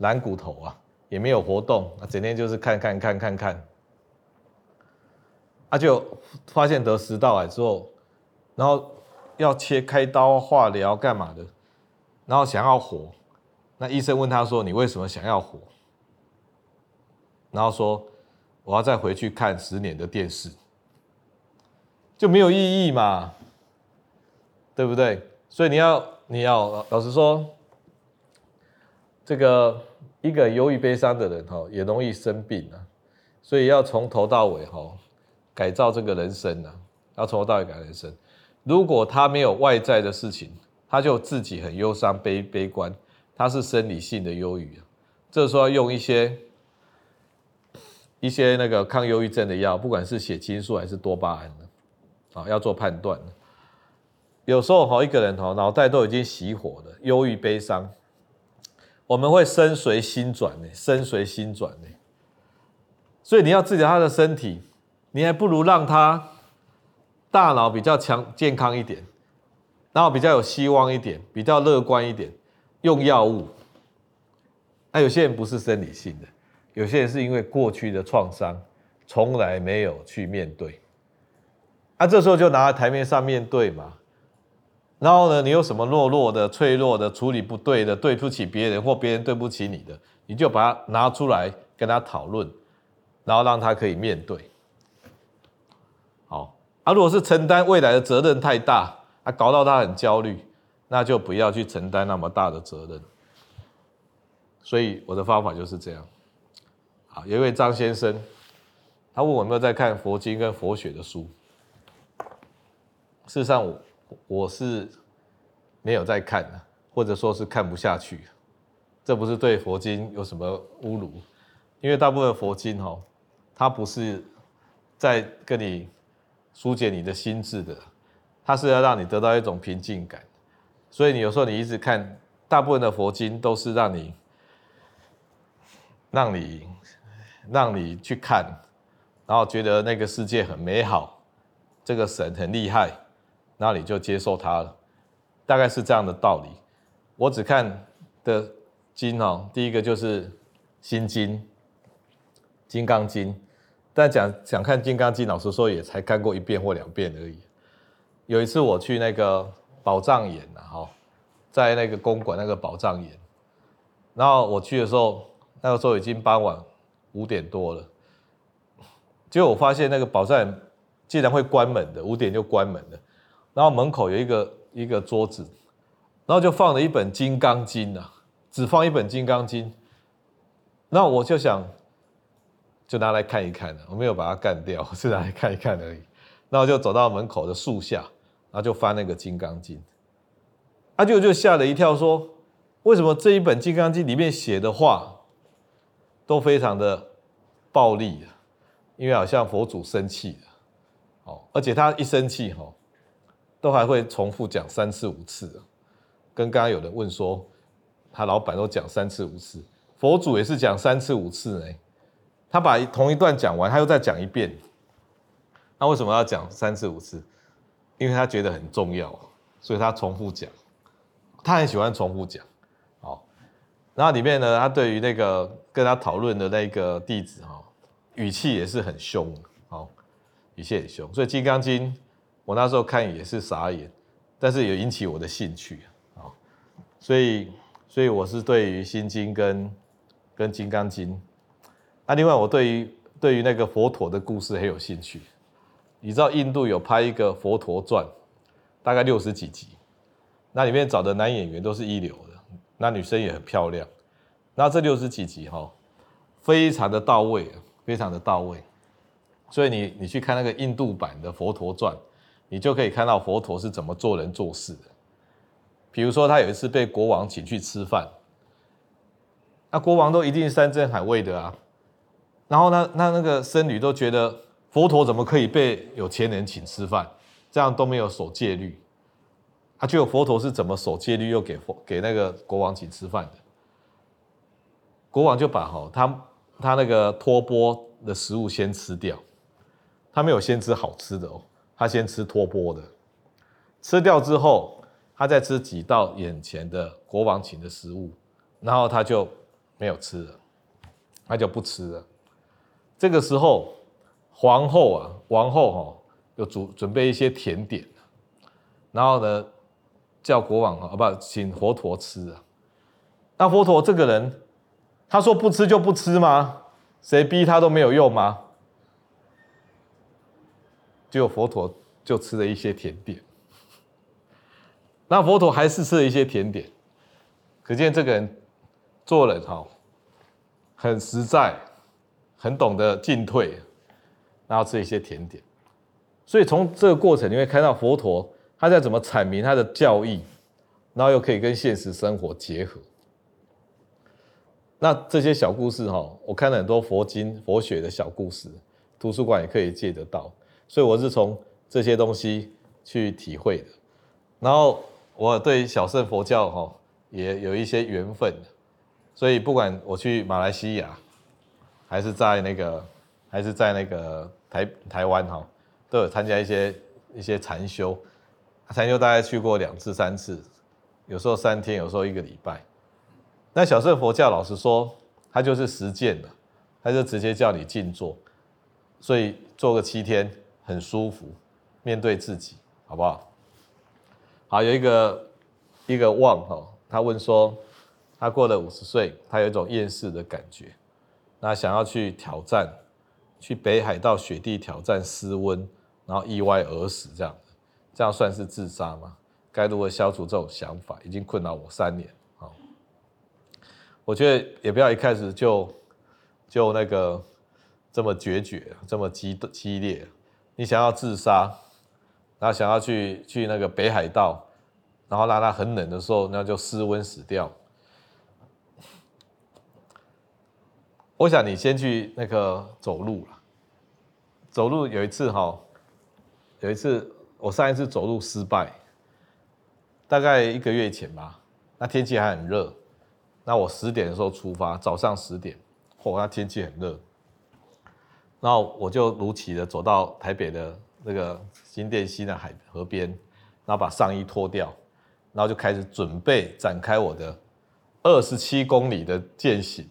懒骨头啊，也没有活动，整天就是看看看看看。他就发现得食道癌之后，然后要切开刀化疗干嘛的，然后想要活，那医生问他说：“你为什么想要活？”然后说：“我要再回去看十年的电视，就没有意义嘛，对不对？所以你要你要老实说，这个一个忧郁悲伤的人哈，也容易生病啊，所以要从头到尾哈。”改造这个人生呢、啊，要从头到尾改人生。如果他没有外在的事情，他就自己很忧伤、悲悲观，他是生理性的忧郁啊。这时候要用一些一些那个抗忧郁症的药，不管是血清素还是多巴胺啊，要做判断。有时候哈，一个人哈脑袋都已经熄火了，忧郁悲伤，我们会身随心转呢，身随心转呢。所以你要治疗他的身体。你还不如让他大脑比较强健康一点，然后比较有希望一点，比较乐观一点，用药物。那有些人不是生理性的，有些人是因为过去的创伤，从来没有去面对。啊，这时候就拿在台面上面对嘛。然后呢，你有什么懦弱的、脆弱的、处理不对的、对不起别人或别人对不起你的，你就把它拿出来跟他讨论，然后让他可以面对。好啊，如果是承担未来的责任太大，啊，搞到他很焦虑，那就不要去承担那么大的责任。所以我的方法就是这样。好，有一位张先生，他问我有没有在看佛经跟佛学的书。事实上我，我是没有在看的，或者说是看不下去。这不是对佛经有什么侮辱，因为大部分佛经哦，它不是在跟你。疏解你的心智的，它是要让你得到一种平静感，所以你有时候你一直看，大部分的佛经都是让你，让你，让你去看，然后觉得那个世界很美好，这个神很厉害，那你就接受它了，大概是这样的道理。我只看的经哦，第一个就是《心经》《金刚经》。但讲想看《金刚经》，老实说也才看过一遍或两遍而已。有一次我去那个宝藏岩呐，哈，在那个公馆那个宝藏岩，然后我去的时候，那个时候已经傍晚五点多了，结果我发现那个宝善竟然会关门的，五点就关门了。然后门口有一个一个桌子，然后就放了一本《金刚经》呐，只放一本《金刚经》，那我就想。就拿来看一看，我没有把它干掉，是拿来看一看而已。然后就走到门口的树下，然后就翻那个《金刚经》，阿舅就吓了一跳，说：“为什么这一本《金刚经》里面写的话都非常的暴力？因为好像佛祖生气了，哦，而且他一生气，哈，都还会重复讲三次五次。跟刚刚有人问说，他老板都讲三次五次，佛祖也是讲三次五次呢。”他把同一段讲完，他又再讲一遍。那为什么要讲三次五次？因为他觉得很重要，所以他重复讲。他很喜欢重复讲。好，然后里面呢，他对于那个跟他讨论的那个弟子哈，语气也是很凶，好，语气很凶。所以《金刚经》，我那时候看也是傻眼，但是也引起我的兴趣啊。所以，所以我是对于《心经》跟跟《金刚经》。那另外，我对于对于那个佛陀的故事很有兴趣。你知道印度有拍一个《佛陀传》，大概六十几集，那里面找的男演员都是一流的，那女生也很漂亮。那这六十几集哈，非常的到位，非常的到位。所以你你去看那个印度版的《佛陀传》，你就可以看到佛陀是怎么做人做事的。比如说，他有一次被国王请去吃饭，那国王都一定山珍海味的啊。然后呢，那那个僧侣都觉得佛陀怎么可以被有钱人请吃饭？这样都没有守戒律。他就有佛陀是怎么守戒律又给佛给那个国王请吃饭的？国王就把哈他他那个托钵的食物先吃掉，他没有先吃好吃的哦，他先吃托钵的，吃掉之后，他再吃几道眼前的国王请的食物，然后他就没有吃了，他就不吃了。这个时候，皇后啊，王后哈，有准准备一些甜点，然后呢，叫国王啊，不，请佛陀吃啊。那佛陀这个人，他说不吃就不吃吗？谁逼他都没有用吗？结果佛陀就吃了一些甜点。那佛陀还是吃了一些甜点，可见这个人做人哈，很实在，很懂得进退，然后吃一些甜点。所以从这个过程你会看到佛陀他在怎么阐明他的教义，然后又可以跟现实生活结合。那这些小故事哈，我看了很多佛经、佛学的小故事，图书馆也可以借得到，所以我是从这些东西去体会的。然后我对小乘佛教哈也有一些缘分，所以不管我去马来西亚，还是在那个，还是在那个台台湾哈，都有参加一些一些禅修，禅修大概去过两次、三次，有时候三天，有时候一个礼拜。那小乘佛教老实说，他就是实践的，他就直接叫你静坐，所以坐个七天很舒服，面对自己，好不好？好，有一个一个旺哈，他问说，他过了五十岁，他有一种厌世的感觉，那想要去挑战，去北海道雪地挑战失温，然后意外而死这样，这样算是自杀吗？该如何消除这种想法？已经困扰我三年。我觉得也不要一开始就就那个这么决绝，这么激激烈。你想要自杀，然后想要去去那个北海道，然后让它很冷的时候，那就失温死掉。我想你先去那个走路了。走路有一次哈，有一次我上一次走路失败，大概一个月前吧，那天气还很热。那我十点的时候出发，早上十点，嚯，那天气很热，然后我就如期的走到台北的那个新店溪的海河边，然后把上衣脱掉，然后就开始准备展开我的二十七公里的健行。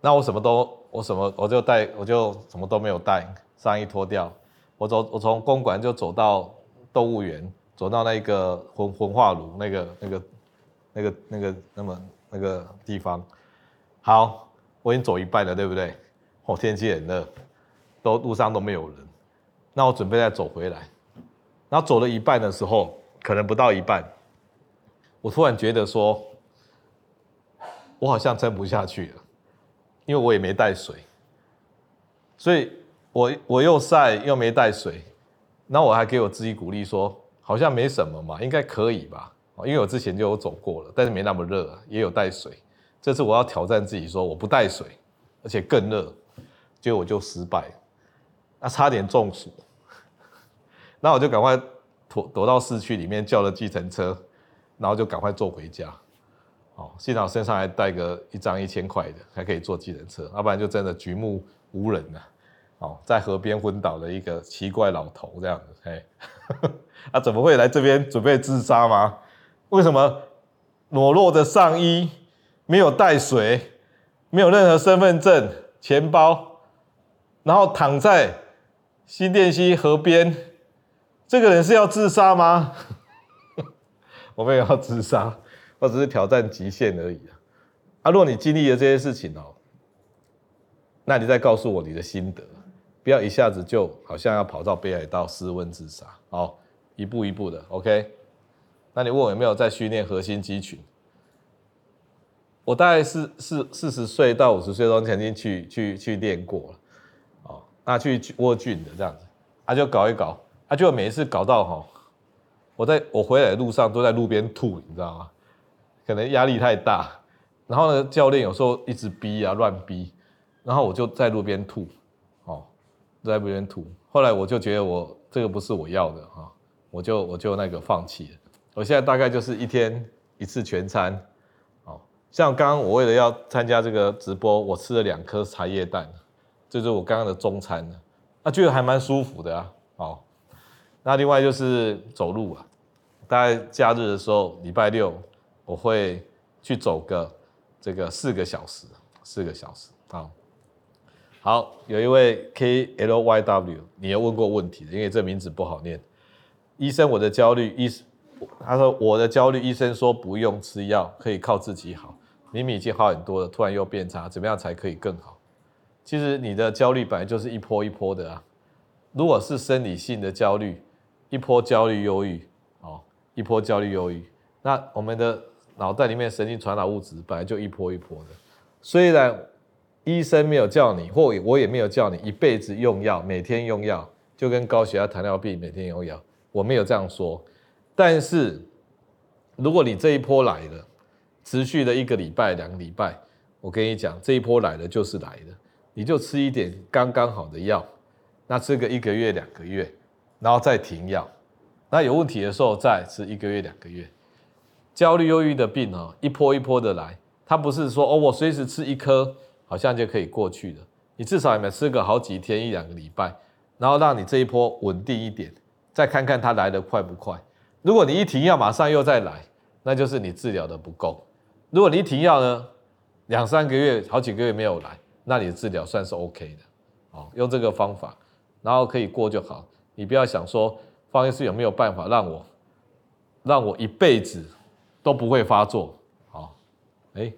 那我什么都，我什么我就带，我就什么都没有带，上衣脱掉，我走，我从公馆就走到动物园，走到那个焚焚化炉那个那个。那个、那个、那么那个地方，好，我已经走一半了，对不对？哦，天气很热，都路上都没有人，那我准备再走回来，然后走了一半的时候，可能不到一半，我突然觉得说，我好像撑不下去了，因为我也没带水，所以我我又晒又没带水，那我还给我自己鼓励说，好像没什么嘛，应该可以吧。因为我之前就有走过了，但是没那么热，也有带水。这次我要挑战自己，说我不带水，而且更热，结果我就失败，那差点中暑。那我就赶快躲躲到市区里面叫了计程车，然后就赶快坐回家。哦，幸好身上还带个一张一千块的，还可以坐计程车，要不然就真的举目无人了。哦，在河边昏倒的一个奇怪老头这样子，嘿，啊，怎么会来这边准备自杀吗？为什么裸露的上衣，没有带水，没有任何身份证、钱包，然后躺在新店溪河边？这个人是要自杀吗？我没有要自杀，我只是挑战极限而已啊！啊，如果你经历了这些事情哦，那你再告诉我你的心得，不要一下子就好像要跑到北海道失温自杀，好，一步一步的，OK。那你问我有没有在训练核心肌群？我大概是四四十岁到五十岁都曾经去去去练过了，哦，那去握菌的这样子，他、就搞一搞，他、就每一次搞到哈，我在我回来的路上都在路边吐，你知道吗？可能压力太大，然后呢，教练有时候一直逼啊乱逼，然后我就在路边吐，哦，在路边吐，后来我就觉得我这个不是我要的哈，我就我就那个放弃了。我现在大概就是一天一次全餐，哦，像刚刚我为了要参加这个直播，我吃了两颗茶叶蛋，这就是我刚刚的中餐，那觉得还蛮舒服的啊，哦，那另外就是走路啊，大概假日的时候，礼拜六我会去走个这个四个小时，四个小时啊，好，有一位 K L Y W，你也问过问题的，因为这名字不好念。医生，我的焦虑，医他说我的焦虑，医生说不用吃药，可以靠自己好。明明已经好很多了，突然又变差，怎么样才可以更好？其实你的焦虑本来就是一波一波的啊。如果是生理性的焦虑，一波焦虑忧郁，哦，一波焦虑忧郁，那我们的脑袋里面神经传导物质本来就一波一波的，虽然。医生没有叫你，或我也没有叫你一辈子用药，每天用药，就跟高血压、糖尿病每天用药，我没有这样说。但是，如果你这一波来了，持续了一个礼拜、两个礼拜，我跟你讲，这一波来了就是来了，你就吃一点刚刚好的药，那吃个一个月、两个月，然后再停药，那有问题的时候再吃一个月、两个月。焦虑、忧郁的病哦，一波一波的来，它不是说哦，我随时吃一颗。好像就可以过去了。你至少也没吃个好几天，一两个礼拜，然后让你这一波稳定一点，再看看它来得快不快。如果你一停药马上又再来，那就是你治疗的不够。如果你一停药呢，两三个月、好几个月没有来，那你的治疗算是 OK 的。哦，用这个方法，然后可以过就好。你不要想说方医师有没有办法让我让我一辈子都不会发作。好，哎，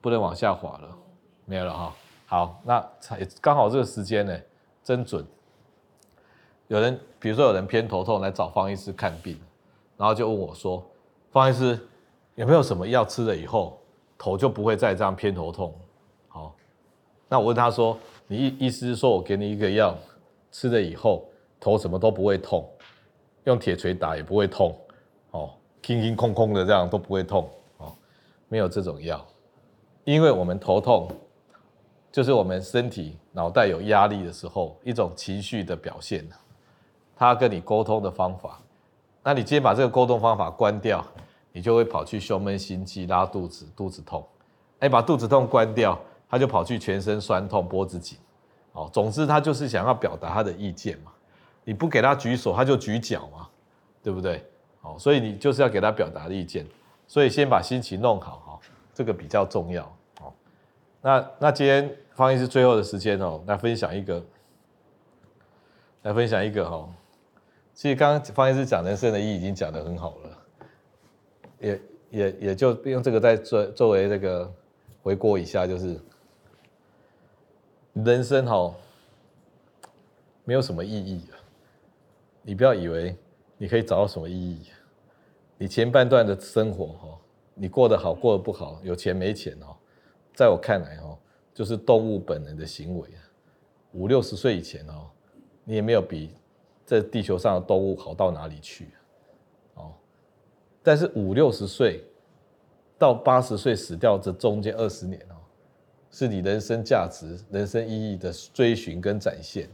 不能往下滑了。没有了哈，好，那才刚好这个时间呢，真准。有人，比如说有人偏头痛来找方医师看病，然后就问我说：“方医师有没有什么药吃了以后头就不会再这样偏头痛？”好，那我问他说：“你意意思是说我给你一个药吃了以后头什么都不会痛，用铁锤打也不会痛，哦，空空空空的这样都不会痛，哦，没有这种药，因为我们头痛。”就是我们身体脑袋有压力的时候，一种情绪的表现，他跟你沟通的方法。那你今天把这个沟通方法关掉，你就会跑去胸闷心悸、拉肚子、肚子痛。哎，把肚子痛关掉，他就跑去全身酸痛、脖子紧。哦，总之他就是想要表达他的意见嘛。你不给他举手，他就举脚嘛，对不对？哦，所以你就是要给他表达意见。所以先把心情弄好哈，这个比较重要。哦那那今天方医师最后的时间哦，来分享一个，来分享一个哈。其实刚刚方医师讲人生的意义已经讲得很好了，也也也就用这个再作作为这个回顾一下，就是人生哈没有什么意义，你不要以为你可以找到什么意义，你前半段的生活哈，你过得好过得不好，有钱没钱哦。在我看来，哦，就是动物本能的行为。五六十岁以前哦，你也没有比这地球上的动物好到哪里去，哦。但是五六十岁到八十岁死掉这中间二十年哦，是你人生价值、人生意义的追寻跟展现。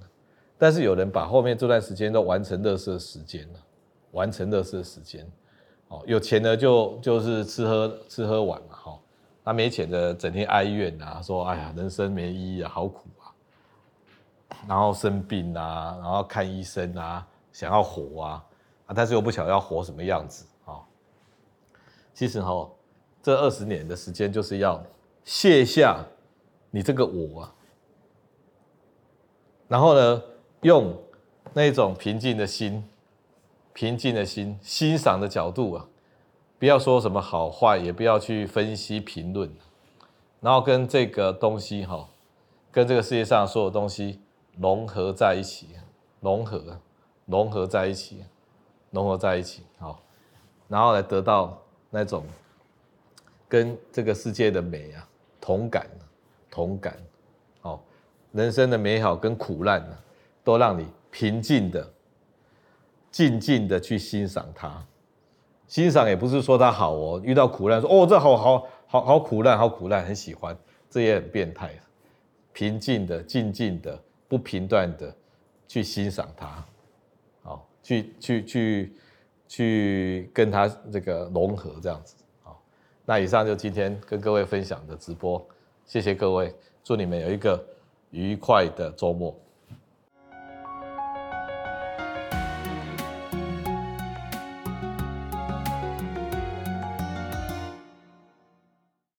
但是有人把后面这段时间都完成垃圾时间了，完成垃圾时间。哦，有钱的就就是吃喝吃喝玩嘛，哈。那没钱的，整天哀怨啊，说：“哎呀，人生没意义啊，好苦啊。”然后生病啊，然后看医生啊，想要活啊，啊，但是又不晓得要活什么样子啊。其实哈，这二十年的时间就是要卸下你这个我啊，然后呢，用那种平静的心、平静的心、欣赏的角度啊。不要说什么好坏，也不要去分析评论，然后跟这个东西哈，跟这个世界上所有东西融合在一起，融合，融合在一起，融合在一起，好，然后来得到那种跟这个世界的美啊同感，同感，好，人生的美好跟苦难呢，都让你平静的、静静的去欣赏它。欣赏也不是说它好哦，遇到苦难说哦，这好好好好苦难，好苦难，很喜欢，这也很变态。平静的、静静的、不频断的去欣赏它，哦，去去去去跟它这个融合这样子。哦，那以上就今天跟各位分享的直播，谢谢各位，祝你们有一个愉快的周末。